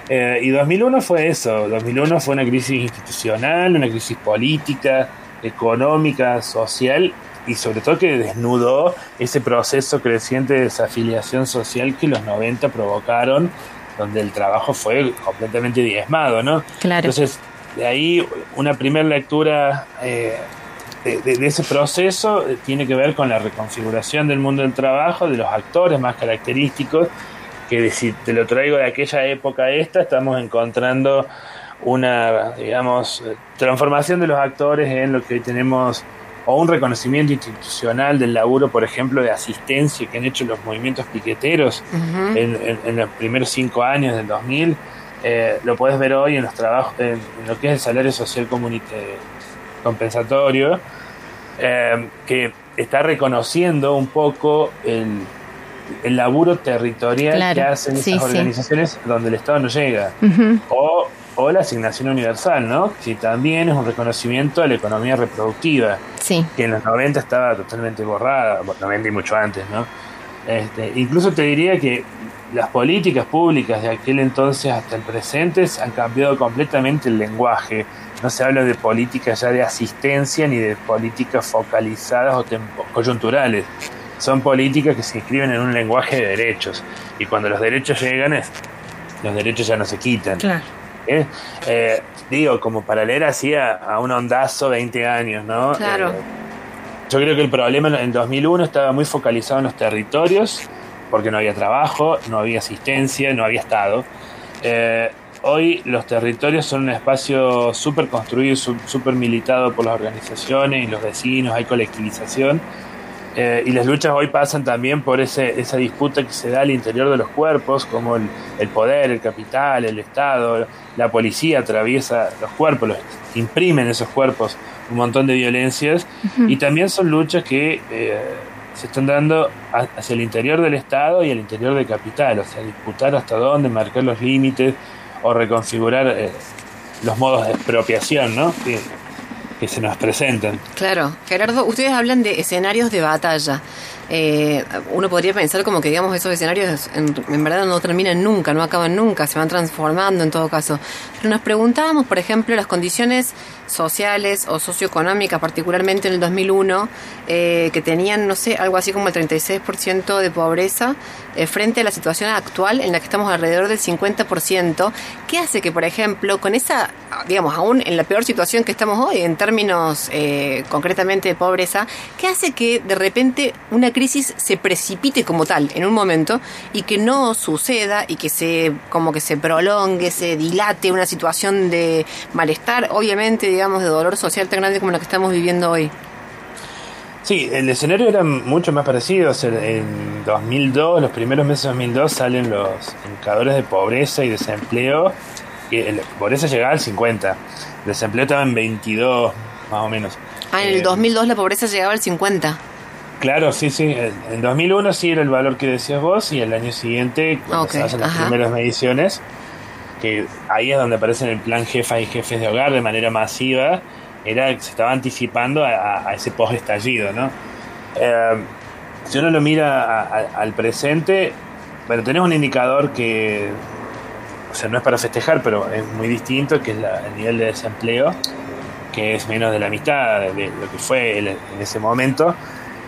Eh, y 2001 fue eso, 2001 fue una crisis institucional, una crisis política, económica, social y sobre todo que desnudó ese proceso creciente de desafiliación social que los 90 provocaron, donde el trabajo fue completamente diezmado, ¿no? Claro. Entonces, de ahí una primera lectura eh, de, de- de ese proceso eh, tiene que ver con la reconfiguración del mundo del trabajo, de los actores más característicos, que si te lo traigo de aquella época a esta, estamos encontrando una, digamos, eh, transformación de los actores en lo que tenemos, o un reconocimiento institucional del laburo, por ejemplo, de asistencia que han hecho los movimientos piqueteros Ujú. en, en- en los primeros cinco años del 2000. eh, lo puedes ver hoy en los trabajos, en, en lo que es el salario social comunita- compensatorio, eh, que está reconociendo un poco el, el laburo territorial Claro, que hacen sí, esas sí. organizaciones donde el Estado no llega. O, o la asignación universal, ¿no? Que también es un reconocimiento a la economía reproductiva Sí. que en los 90 estaba totalmente borrada, bueno, 90 y mucho antes, ¿no? Este, incluso te diría que las políticas públicas de aquel entonces hasta el presente han cambiado completamente el lenguaje. No se habla de políticas ya de asistencia ni de políticas focalizadas o tempo- coyunturales. Son políticas que se inscriben en un lenguaje de derechos. Y cuando los derechos llegan, es, los derechos ya no se quitan. Claro. ¿eh? Eh, digo, como para leer así a, a un ondazo 20 años, ¿no? Claro. Eh, yo creo que el problema en 2001 estaba muy focalizado en los territorios, porque no había trabajo, no había asistencia, no había Estado. Eh, hoy los territorios son un espacio súper construido, súper militado por las organizaciones y los vecinos, hay colectivización. Eh, y las luchas hoy pasan también por ese, esa disputa que se da al interior de los cuerpos, como el, el poder, el capital, el Estado, la policía atraviesa los cuerpos, los imprimen esos cuerpos un montón de violencias. Y también son luchas que eh, se están dando hacia el interior del Estado y el interior del capital, o sea, disputar hasta dónde, marcar los límites o reconfigurar eh, los modos de expropiación ¿no? que, se nos presentan. Claro, Gerardo, ustedes hablan de escenarios de batalla. Eh, uno podría pensar como que, digamos, esos escenarios en, en verdad no terminan nunca, no acaban nunca, se van transformando en todo caso. Pero nos preguntábamos, por ejemplo, las condiciones sociales o socioeconómicas, particularmente en el 2001, eh, que tenían, no sé, algo así como el 36% de pobreza, eh, frente a la situación actual en la que estamos alrededor del 50%. ¿Qué hace que, por ejemplo, con esa, digamos, aún en la peor situación que estamos hoy, en términos eh, concretamente de pobreza, qué hace que de repente una crisis se precipite como tal en un momento y que no suceda y que se, como que se prolongue, se dilate una situación de malestar, obviamente, digamos, de dolor social tan grande como la que estamos viviendo hoy? Sí, el escenario era mucho más parecido. O sea, en 2002, los primeros meses de 2002, salen los indicadores de pobreza y desempleo. Y la pobreza llegaba al 50. El desempleo estaba en 22, más o menos. Ah, en el Eh, 2002 la pobreza llegaba al 50. Claro, sí, sí. En en 2001 sí era el valor que decías vos y el año siguiente, cuando Ok, se hacen las ajá. primeras mediciones, que ahí es donde aparece en el plan jefas y jefes de hogar de manera masiva, era que se estaba anticipando a, ese post-estallido, ¿no? Eh, si uno lo mira a- al presente, bueno, tenés un indicador que, o sea, no es para festejar, pero es muy distinto, que es la- el nivel de desempleo, que es menos de la mitad de lo que fue en ese momento.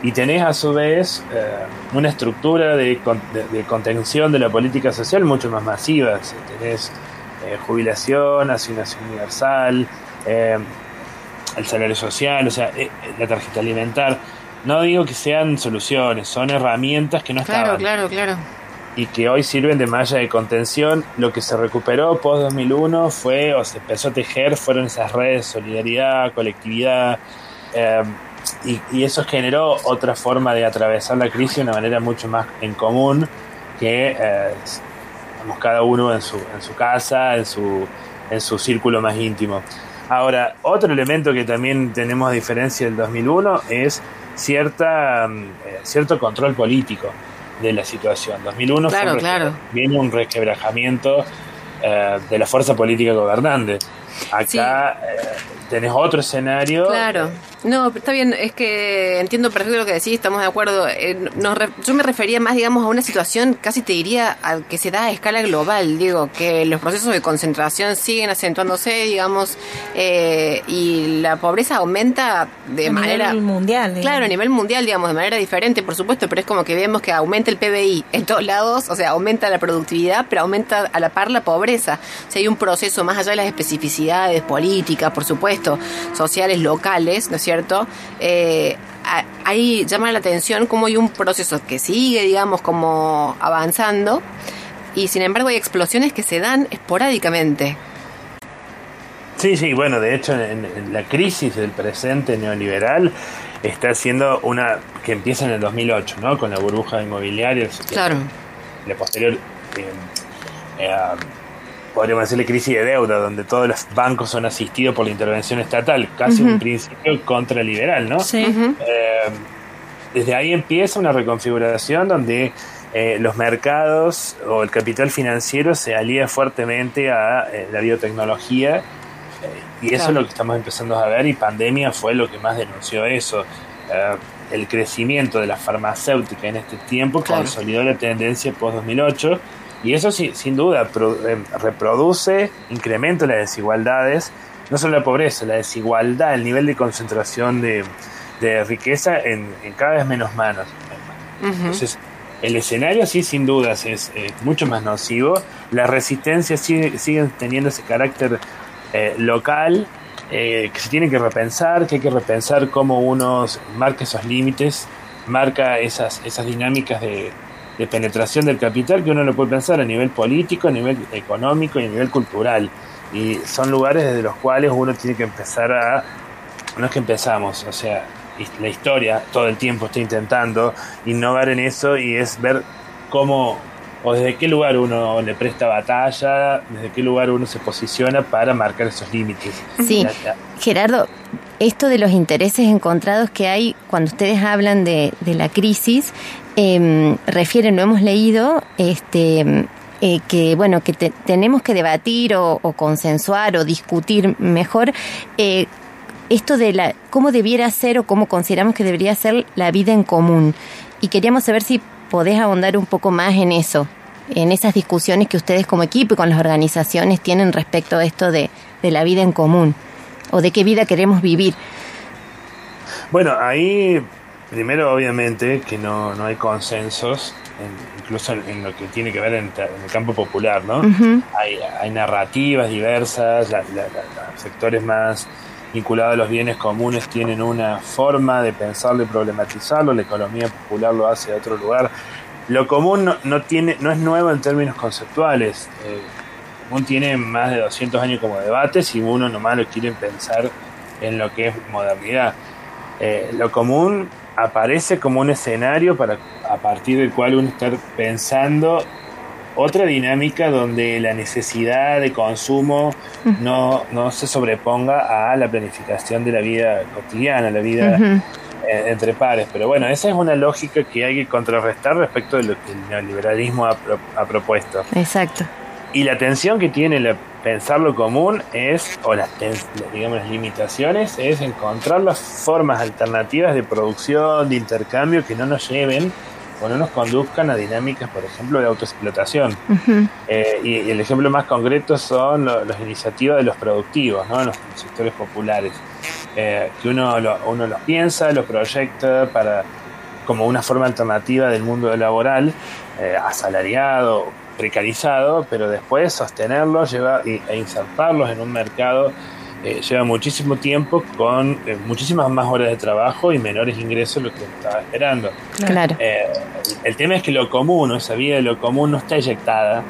Y tenés a su vez eh, una estructura de, con- de- de contención de la política social mucho más masiva. Tenés eh, jubilación, asignación universal, eh, el salario social, o sea, eh, la tarjeta alimentar. No digo que sean soluciones, son herramientas que no Claro, estaban claro, claro. y que hoy sirven de malla de contención. Lo que se recuperó post 2001 fue, o se empezó a tejer, fueron esas redes de solidaridad, colectividad, y, y eso generó otra forma de atravesar la crisis de una manera mucho más en común que eh, digamos, cada uno en su, en su casa, en su, en su círculo más íntimo. Ahora, otro elemento que también tenemos a diferencia del 2001 es cierta, mm, eh, cierto control político de la situación. 2001 fue Claro, resque- claro. viene un resquebrajamiento eh, de la fuerza política gobernante. Acá eh, tenés otro escenario. Claro. No, está bien, es que entiendo perfecto lo que decís, estamos de acuerdo. Eh, nos re- yo me refería más, digamos, a una situación, casi te diría, a que se da a escala global, digo, que los procesos de concentración siguen acentuándose, digamos, eh, y la pobreza aumenta de a manera... nivel mundial. digamos. Claro, a nivel mundial, digamos, de manera diferente, por supuesto, pero es como que vemos que aumenta el PBI en todos lados, o sea, aumenta la productividad, pero aumenta a la par la pobreza. O sea, hay un proceso más allá de las especificidades políticas, por supuesto, sociales, locales, ¿no es cierto? Eh, a- ahí llama la atención cómo hay un proceso que sigue, digamos, como avanzando, y sin embargo hay explosiones que se dan esporádicamente. Sí, sí, bueno, de hecho en, en la crisis del presente neoliberal está siendo una que empieza en el 2008, ¿no? Con la burbuja inmobiliaria, Claro. la posterior, eh, eh, podríamos decirle crisis de deuda, donde todos los bancos son asistidos por la intervención estatal, casi un principio contraliberal, ¿no? Sí. Eh, desde ahí empieza una reconfiguración donde eh, los mercados o el capital financiero se alía fuertemente a eh, la biotecnología eh, y eso Claro. es lo que estamos empezando a ver y pandemia fue lo que más denunció eso. Eh, el crecimiento de la farmacéutica en este tiempo Claro. consolidó la tendencia post-2008 y eso sí, sin duda pro- eh, reproduce, incrementa las desigualdades, no solo la pobreza, la desigualdad, el nivel de concentración de, de riqueza en, en cada vez menos manos. Entonces, el escenario sí, sin dudas, es eh, mucho más nocivo. Las resistencias sigue- siguen teniendo ese carácter eh, local eh, que se tiene que repensar, que hay que repensar cómo uno marca esos límites, marca esas, esas dinámicas de, de penetración del capital que uno lo puede pensar a nivel político, a nivel económico y a nivel cultural. Y son lugares desde los cuales uno tiene que empezar a... No es que empezamos, o sea, la historia todo el tiempo está intentando innovar en eso y es ver cómo o desde qué lugar uno le presta batalla, desde qué lugar uno se posiciona para marcar esos límites. Sí. Gerardo, esto de los intereses encontrados que hay cuando ustedes hablan de, de la crisis, eh, refieren, lo hemos leído, este, eh, que bueno, que te- tenemos que debatir o, o consensuar o discutir mejor eh, esto de la cómo debiera ser o cómo consideramos que debería ser la vida en común. Y queríamos saber si podés ahondar un poco más en eso, en esas discusiones que ustedes como equipo y con las organizaciones tienen respecto a esto de, de la vida en común o de qué vida queremos vivir. Bueno, ahí primero obviamente que no, no hay consensos, en- incluso en, en lo que tiene que ver en, el campo popular, ¿no? hay, hay narrativas diversas, la- la- la- los sectores más vinculados a los bienes comunes tienen una forma de pensarlo y problematizarlo, la economía popular lo hace de otro lugar. Lo común no, no tiene, no es nuevo en términos conceptuales. eh, lo común tiene más de 200 años como debate si uno nomás lo quiere pensar en lo que es modernidad. Eh, lo común aparece como un escenario para a partir del cual uno estar pensando otra dinámica donde la necesidad de consumo no, no se sobreponga a la planificación de la vida cotidiana, la vida eh, entre pares. Pero bueno, esa es una lógica que hay que contrarrestar respecto de lo que el neoliberalismo ha, pro- ha propuesto. Exacto. Y la tensión que tiene la- pensar lo común es, o las, digamos, las limitaciones, es encontrar las formas alternativas de producción, de intercambio que no nos lleven o no nos conduzcan a dinámicas, por ejemplo, de autoexplotación. Eh, y, y el ejemplo más concreto son lo- las iniciativas de los productivos, ¿no? en los sectores populares, eh, que uno, lo, uno los piensa, los proyecta para como una forma alternativa del mundo laboral, eh, asalariado, precarizado, pero después sostenerlos lleva, e insertarlos en un mercado eh, lleva muchísimo tiempo con eh, muchísimas más horas de trabajo y menores ingresos de lo que estaba esperando. Claro. Eh, el tema es que lo común, esa vida de lo común, no está eyectada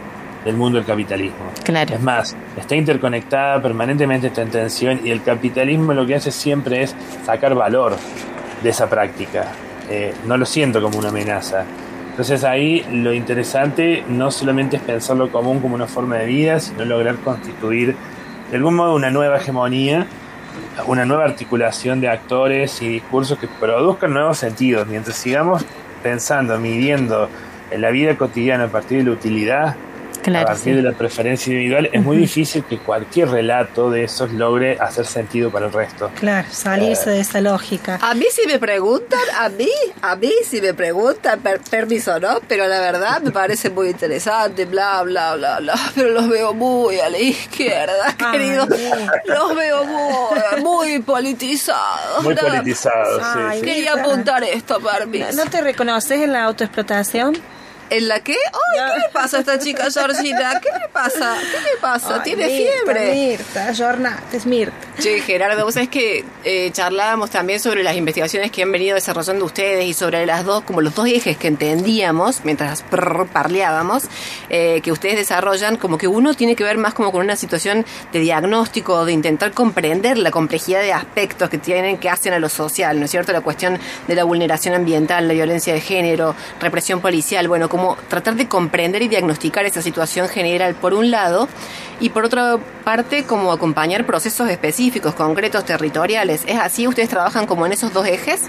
del mundo del capitalismo. Claro. Es más, está interconectada, permanentemente está en tensión y el capitalismo lo que hace siempre es sacar valor de esa práctica. No lo siento como una amenaza. Entonces ahí lo interesante no solamente es pensar lo común como una forma de vida, sino lograr constituir de algún modo una nueva hegemonía, una nueva articulación de actores y discursos que produzcan nuevos sentidos. Mientras sigamos pensando, midiendo en la vida cotidiana a partir de la utilidad, a Claro, partir sí. de la preferencia individual, es muy difícil que cualquier relato de esos logre hacer sentido para el resto. Claro, salirse de esa lógica. A mí si me preguntan, a mí, a mí si me preguntan, per- permiso, ¿no? Pero la verdad me parece muy interesante, bla, bla, bla, bla. Pero los veo muy a la izquierda, Ay, querido. Los veo muy, muy politizados. Muy Nada más. politizado, sí, sí. Quería apuntar esto, permiso. ¿No te reconoces en la autoexplotación? ¿En la qué? Ay, ¿qué le pasa a esta chica Georgina? ¿Qué le pasa? ¿Qué le pasa? Ay, Tiene Mirta, fiebre. Mirta, Jornat, es Mirta. Che, Gerardo, vos sabés que eh, charlábamos también sobre las investigaciones que han venido desarrollando ustedes y sobre las dos, como los dos ejes que entendíamos mientras parleábamos, eh, que ustedes desarrollan, como que uno tiene que ver más como con una situación de diagnóstico, de intentar comprender la complejidad de aspectos que tienen, que hacen a lo social, ¿no es cierto? La cuestión de la vulneración ambiental, la violencia de género, represión policial, bueno, como tratar de comprender y diagnosticar esa situación general por un lado, y por otra parte, como acompañar procesos específicos, concretos, territoriales. ¿Es así? ¿Ustedes trabajan como en esos dos ejes?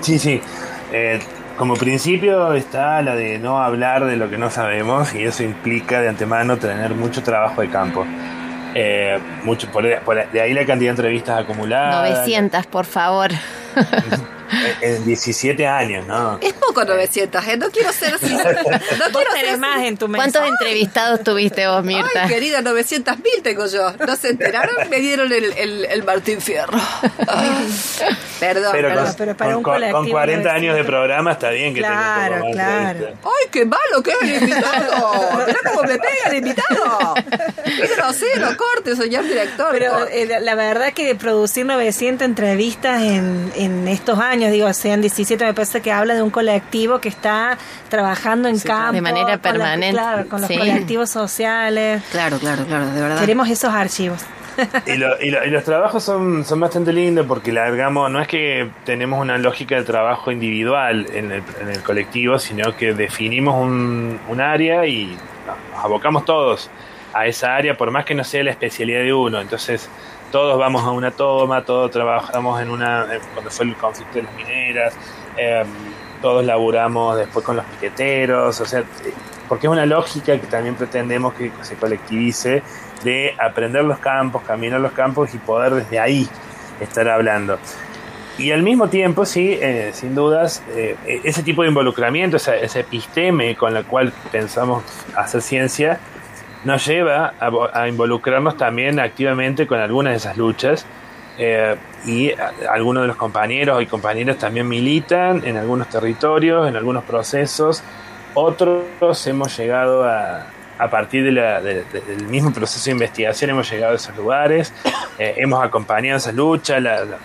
Sí, sí. Eh, como principio está la de no hablar de lo que no sabemos y eso implica de antemano tener mucho trabajo de campo. Eh, mucho, por, por- de ahí la cantidad de entrevistas acumuladas. 900, por favor. En, en 17 años, ¿no? Es poco 900, ¿eh? No quiero ser... sin- No quiero ser... más en tu mesa. ¿Cuántos entrevistados tuviste vos, Mirta? Ay, querida, 900 mil tengo yo. ¿No se enteraron? Me dieron el, el, el Martín Fierro. Perdón, Pero perdón. con, pero para con- un con- con colectivo 40 no es años de programa está bien que Claro, tenga un poco más de claro. entrevistas. ¡Ay, qué malo que es el invitado! Mirá cómo me pega el invitado. ¡Qué grosero! Corte, señor director. Pero eh, la- la verdad que producir 900 entrevistas en, en estos años, digo, sean 17, me parece que habla de un colectivo que está trabajando en campo. de manera con la- permanente, claro, con los sí. colectivos sociales. Claro, claro, claro, de verdad. Queremos esos archivos. Y, lo- y lo- y los trabajos son, son bastante lindos porque largamos, no es que tenemos una lógica de trabajo individual en el, en el colectivo, sino que definimos un, un área y nos abocamos todos a esa área, por más que no sea la especialidad de uno. Entonces, todos vamos a una toma, todos trabajamos en una, cuando fue el conflicto de las mineras, eh, todos laburamos después con los piqueteros, o sea, porque es una lógica que también pretendemos que se colectivice de aprender los campos, caminar los campos y poder desde ahí estar hablando. Y al mismo tiempo, sí, eh, sin dudas, eh, ese tipo de involucramiento, ese episteme con el cual pensamos hacer ciencia, nos lleva a, vo- a involucrarnos también activamente con algunas de esas luchas. eh, y algunos de los compañeros y compañeras también militan en algunos territorios, en algunos procesos. Otros hemos llegado a, a partir del mismo proceso de investigación, hemos llegado a esos lugares, eh, hemos acompañado la- la-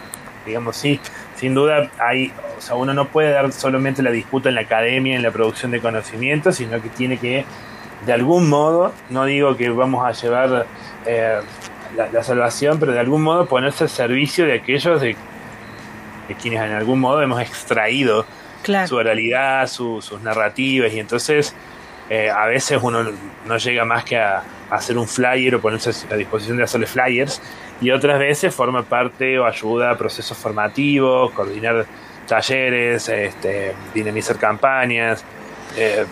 digamos, sí, sin duda hay, o sea, uno no puede dar solamente la disputa en la academia, en la producción de conocimiento, sino que tiene que, de algún modo, no digo que vamos a llevar eh, la, la salvación, pero de algún modo ponerse al servicio de aquellos de, de quienes en algún modo hemos extraído Claro. su oralidad, su- sus narrativas, y entonces eh, a veces uno no llega más que a, a hacer un flyer o ponerse a disposición de hacerle flyers y otras veces forma parte o ayuda a procesos formativos, coordinar talleres, este, dinamizar campañas. eh,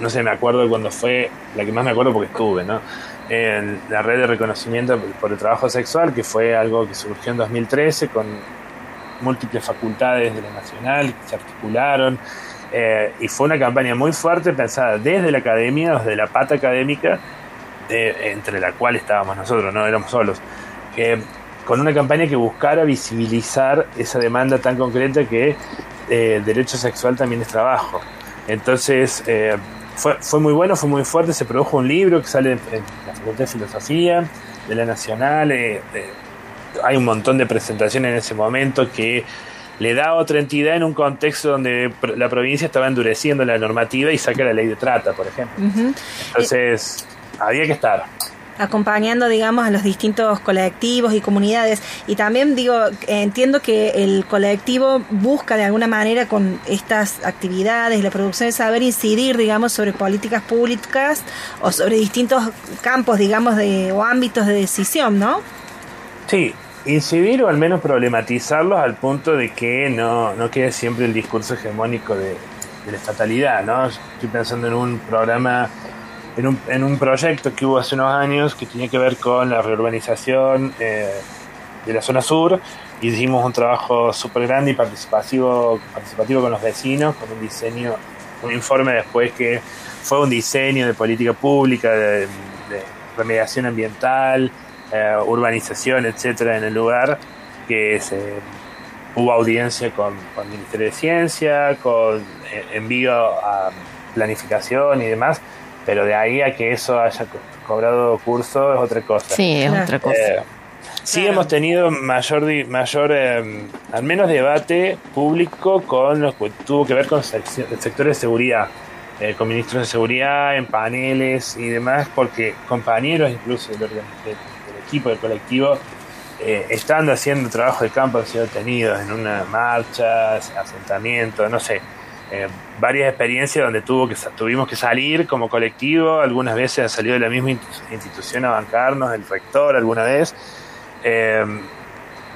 no sé, me acuerdo cuando fue, la que más me acuerdo porque estuve, ¿no? En la red de reconocimiento por el trabajo sexual, que fue algo que surgió en 2013 con múltiples facultades de la Nacional que se articularon. eh, y fue una campaña muy fuerte pensada desde la academia, desde la pata académica, de- entre la cual estábamos nosotros, no éramos solos, que con una campaña que buscara visibilizar esa demanda tan concreta que eh, derecho sexual también es trabajo. Entonces, eh, fue, fue muy bueno, fue muy fuerte, se produjo un libro que sale en, la Facultad de Filosofía de la Nacional, eh, eh, hay un montón de presentaciones en ese momento que le da otra entidad en un contexto donde la provincia estaba endureciendo la normativa y saca la ley de trata, por ejemplo. Entonces, había que estar. Acompañando, digamos, a los distintos colectivos y comunidades. Y también digo, entiendo que el colectivo busca de alguna manera con estas actividades, la producción de saber, incidir, digamos, sobre políticas públicas o sobre distintos campos, digamos, de, o ámbitos de decisión, ¿no? Sí, incidir o al menos problematizarlos al punto de que no, no quede siempre el discurso hegemónico de, de la estatalidad, ¿no? Estoy pensando en un programa, en un, en un proyecto que hubo hace unos años que tenía que ver con la reurbanización eh, de la zona sur hicimos un trabajo súper grande y participativo, participativo con los vecinos, con un diseño, un informe después que fue un diseño de política pública, de, de remediación ambiental, eh, urbanización, etcétera, en el lugar, que se, hubo audiencia con, con el Ministerio de Ciencia, con eh, envío a planificación y demás, pero de ahí a que eso haya co- cobrado curso es otra cosa. Sí, es otra cosa. Eh, sí Claro. hemos tenido mayor, di- mayor eh, al menos debate público con lo que tuvo que ver con el sector de seguridad, eh, con ministros de seguridad en paneles y demás, porque compañeros incluso del, organ- del- del equipo, del colectivo, eh, estando haciendo trabajo de campo han sido detenidos en una marcha, asentamiento, no sé. Eh, varias experiencias donde tuvo que, tuvimos que salir como colectivo, algunas veces ha salido de la misma inst- institución a bancarnos, el rector alguna vez, eh,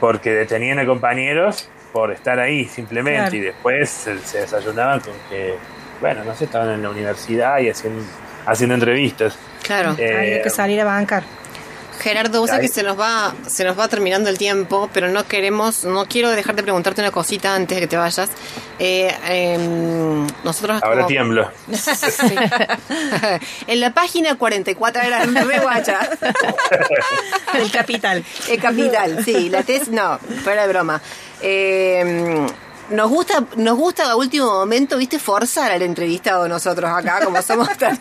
porque detenían a compañeros por estar ahí simplemente Claro. y después se, se desayunaban con que, bueno, no sé, estaban en la universidad y haciendo, haciendo entrevistas. Claro. Eh, Hay que salir a bancar. Gerardo, vos sabés que se nos va, se nos va terminando el tiempo, pero no queremos, no quiero dejar de preguntarte una cosita antes de que te vayas. Eh, em, nosotros Ahora como- tiemblo. Sí. en la página 44 era re guacha. El capital. El capital, sí, la tesis, no, fuera de broma. Eh, nos gusta, nos gusta a último momento, viste, forzar al entrevistado nosotros acá, como somos tan,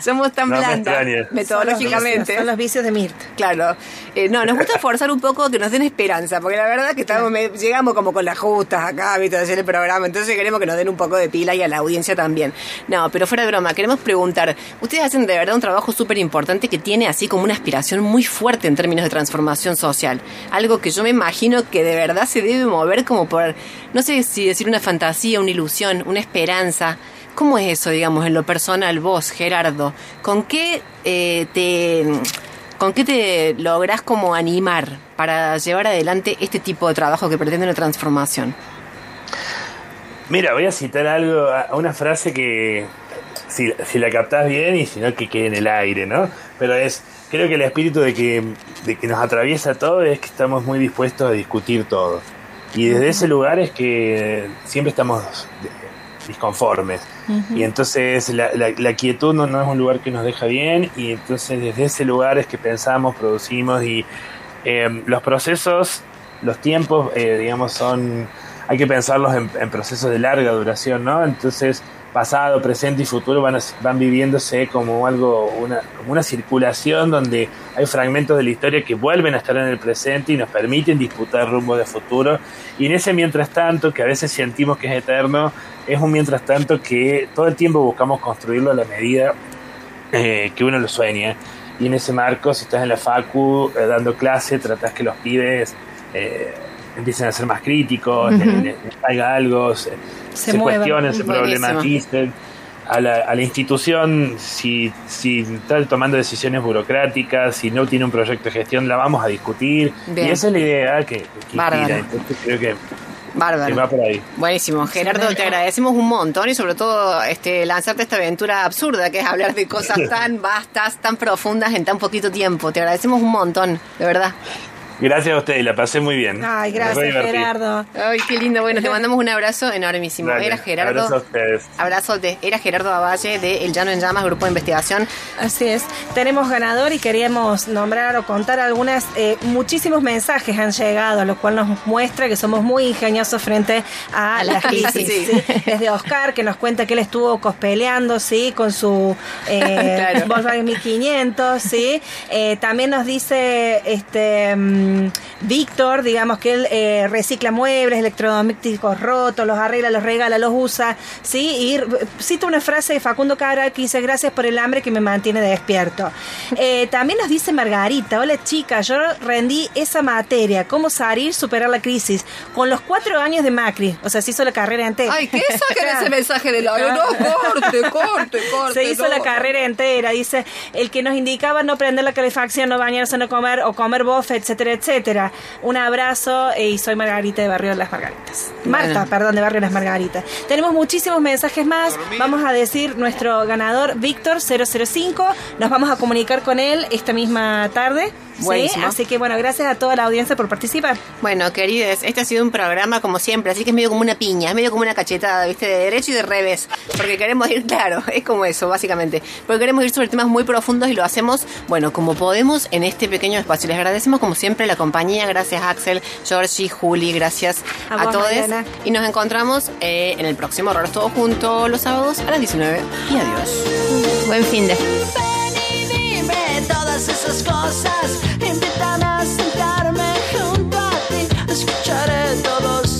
somos tan No me blandas extrañes. metodológicamente. Son los vicios de Mirta. Claro. Eh, no, nos gusta forzar un poco que nos den esperanza, porque la verdad que estamos, me- llegamos como con las justas acá, viste, hacer el programa, entonces queremos que nos den un poco de pila y a la audiencia también. No, pero fuera de broma, queremos preguntar, ustedes hacen de verdad un trabajo súper importante que tiene así como una aspiración muy fuerte en términos de transformación social. Algo que yo me imagino que de verdad se debe mover como por, no sé si decir una fantasía, una ilusión, una esperanza. ¿Cómo es eso, digamos, en lo personal, vos, Gerardo? ¿Con qué eh, te... ¿Con qué te lográs como animar para llevar adelante este tipo de trabajo que pretende una transformación? Mira, voy a citar algo, a- una frase que si, la captás bien y si no que quede en el aire, ¿no? Pero es, creo que el espíritu de que, de que nos atraviesa todo es que estamos muy dispuestos a discutir todo. Y desde ese lugar es que siempre estamos disconformes. Y entonces la, la- la quietud no, no es un lugar que nos deja bien y entonces desde ese lugar es que pensamos, producimos y eh, los procesos, los tiempos, eh, digamos, son, hay que pensarlos en, en procesos de larga duración, ¿no? Entonces pasado, presente y futuro van, a- van viviéndose como algo, una, una circulación donde hay fragmentos de la historia que vuelven a estar en el presente y nos permiten disputar rumbo de futuro. Y en ese mientras tanto, que a veces sentimos que es eterno, es un mientras tanto que todo el tiempo buscamos construirlo a la medida eh, que uno lo sueña. Y en ese marco, si estás en la facu eh, dando clase, tratás que los pibes eh, empiecen a ser más críticos, le- le- les salga algo, se, Se cuestionen, se problematicen. a la, a la institución, si, si está tomando decisiones burocráticas, si no tiene un proyecto de gestión, la vamos a discutir. Bien. Y esa es la idea que, que Bárbaro. gira. Entonces creo que, Bárbaro. que va por ahí. Buenísimo, Gerardo, te agradecemos un montón y sobre todo este, lanzarte esta aventura absurda que es hablar de cosas tan vastas, tan profundas en tan poquito tiempo. Te agradecemos un montón, de verdad. Gracias a ustedes, la pasé muy bien. Ay, gracias. Gerardo. Ay, qué lindo. Bueno, te mandamos un abrazo enormísimo. Dale, Era Gerardo. abrazo a ustedes. Abrazo de, era Gerardo Avalle de El Llano en Llamas, Grupo de Investigación. Así es. Tenemos ganador y queríamos nombrar o contar algunas. eh, muchísimos mensajes han llegado, lo cual nos muestra que somos muy ingeniosos frente a, A las crisis. crisis. ¿sí? Desde Oscar, que nos cuenta que él estuvo cospeleando, ¿sí? Con su eh, Claro. Volkswagen 1500, ¿sí? Eh, también nos dice este mm, Víctor, digamos que él eh, recicla muebles, electrodomésticos rotos, los arregla, los regala, los usa, ¿sí? Y cita una frase de Facundo Cabral que dice, gracias por el hambre que me mantiene despierto. Eh, también nos dice Margarita, hola chica, yo rendí esa materia, cómo salir, superar la crisis, con los cuatro años de Macri, o sea, se hizo la carrera entera. Ay, ¿qué saquen ese mensaje de la... No, corte, corte, corte. Se hizo no. la carrera entera, dice, el que nos indicaba no prender la calefacción, no bañarse, no comer o comer bofe, etcétera, etcétera. Un abrazo y soy Margarita de Barrio de las Margaritas. Marta, Bueno. perdón, de Barrio de las Margaritas. Tenemos muchísimos mensajes más. Vamos a decir nuestro ganador, Víctor 005. Nos vamos a comunicar con él esta misma tarde. ¿sí? Así que bueno, gracias a toda la audiencia por participar. Bueno, queridos, este ha sido un programa como siempre, así que es medio como una piña, es medio como una cachetada, ¿viste? De derecho y de revés. Porque queremos ir, claro, es como eso, básicamente. Porque queremos ir sobre temas muy profundos y lo hacemos, bueno, como podemos en este pequeño espacio. Les agradecemos, como siempre, siempre la compañía. Gracias, Axel, Georgie, Juli, gracias a, a todos. Y nos encontramos eh, en el próximo Horror Todo Junto los sábados a las 19. Y adiós. Buen fin de. Ven y dime todas esas cosas. Invitan a sentarme junto a ti. Escucharé todos.